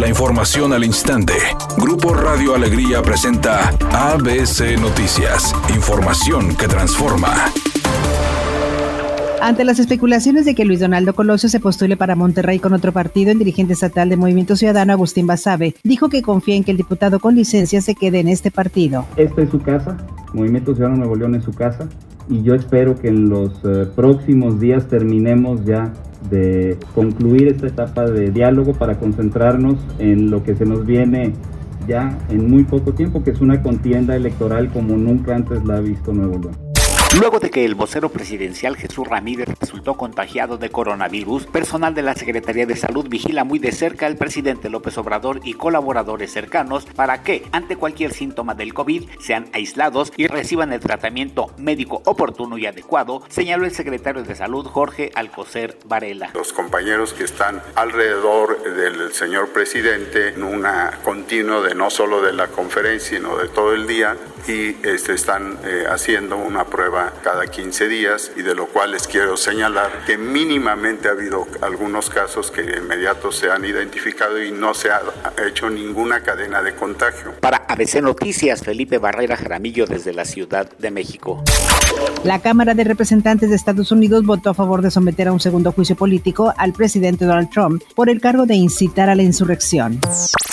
La información al instante. Grupo Radio Alegría presenta ABC Noticias. Información que transforma. Ante las especulaciones de que Luis Donaldo Colosio se postule para Monterrey con otro partido, el dirigente estatal de Movimiento Ciudadano, Agustín Basabe, dijo que confía en que el diputado con licencia se quede en este partido. Esta es su casa, Movimiento Ciudadano Nuevo León es su casa, y yo espero que en los eh, próximos días terminemos ya de concluir esta etapa de diálogo para concentrarnos en lo que se nos viene ya en muy poco tiempo, que es una contienda electoral como nunca antes la ha visto Nuevo León. Luego de que el vocero presidencial Jesús Ramírez resultó contagiado de coronavirus, personal de la Secretaría de Salud vigila muy de cerca al presidente López Obrador y colaboradores cercanos para que, ante cualquier síntoma del COVID, sean aislados y reciban el tratamiento médico oportuno y adecuado, señaló el secretario de Salud Jorge Alcocer Varela. Los compañeros que están alrededor del señor presidente en una continua de no solo de la conferencia, sino de todo el día, y este, están eh, haciendo una prueba cada 15 días y de lo cual les quiero señalar que mínimamente ha habido algunos casos que de inmediato se han identificado y no se ha hecho ninguna cadena de contagio. Para ABC Noticias, Felipe Barrera Jaramillo desde la Ciudad de México. La Cámara de Representantes de Estados Unidos votó a favor de someter a un segundo juicio político al presidente Donald Trump por el cargo de incitar a la insurrección.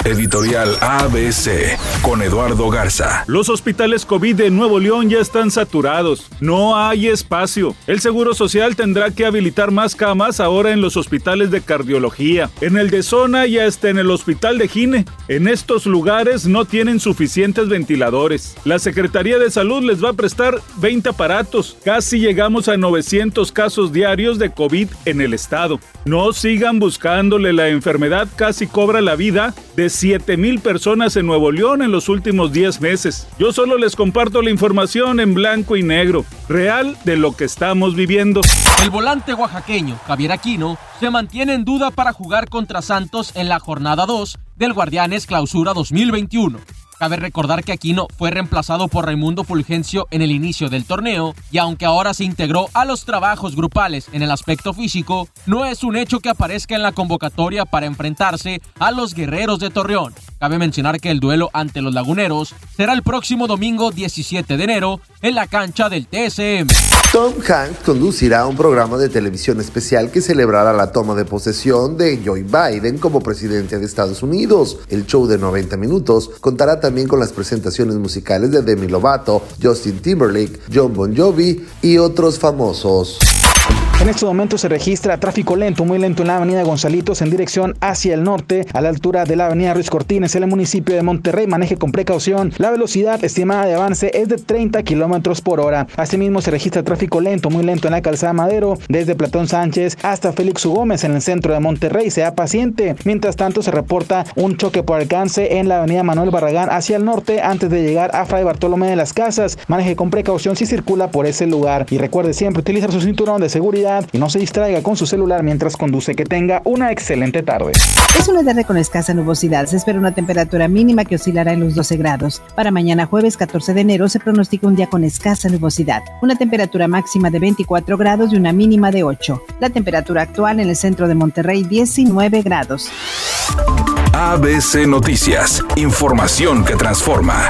Editorial ABC con Eduardo Garza. Los hospitales COVID de Nuevo León ya están saturados. No hay espacio. El Seguro Social tendrá que habilitar más camas ahora en los hospitales de cardiología, en el de zona y hasta en el hospital de Gine. En estos lugares no tienen suficientes ventiladores. La Secretaría de Salud les va a prestar 20 aparatos. Casi llegamos a 900 casos diarios de COVID en el estado. No sigan buscándole la enfermedad casi cobra la vida de 7 mil personas en Nuevo León en los últimos 10 meses. Yo solo les comparto la información en blanco y negro, real de lo que estamos viviendo. El volante oaxaqueño, Javier Aquino, se mantiene en duda para jugar contra Santos en la jornada 2 del Guardianes Clausura 2021. Cabe recordar que Aquino fue reemplazado por Raimundo Fulgencio en el inicio del torneo y aunque ahora se integró a los trabajos grupales en el aspecto físico, no es un hecho que aparezca en la convocatoria para enfrentarse a los guerreros de Torreón. Cabe mencionar que el duelo ante los laguneros será el próximo domingo 17 de enero en la cancha del TSM. Tom Hanks conducirá un programa de televisión especial que celebrará la toma de posesión de Joe Biden como presidente de Estados Unidos. El show de 90 minutos contará también con las presentaciones musicales de Demi Lovato, Justin Timberlake, John Bon Jovi y otros famosos. En estos momentos se registra tráfico lento, muy lento en la avenida Gonzalitos en dirección hacia el norte, a la altura de la avenida Ruiz Cortines, en el municipio de Monterrey. Maneje con precaución. La velocidad estimada de avance es de 30 kilómetros por hora. Asimismo, se registra tráfico lento, muy lento en la calzada Madero, desde Platón Sánchez hasta Félix U. Gómez en el centro de Monterrey. Sea paciente. Mientras tanto, se reporta un choque por alcance en la avenida Manuel Barragán hacia el norte antes de llegar a Fray Bartolomé de las Casas. Maneje con precaución si circula por ese lugar. Y recuerde siempre utilizar su cinturón de seguridad y no se distraiga con su celular mientras conduce. Que tenga una excelente tarde. Es una tarde con escasa nubosidad. Se espera una temperatura mínima que oscilará en los 12 grados. Para mañana jueves 14 de enero se pronostica un día con escasa nubosidad. Una temperatura máxima de 24 grados y una mínima de 8. La temperatura actual en el centro de Monterrey 19 grados. ABC Noticias. Información que transforma.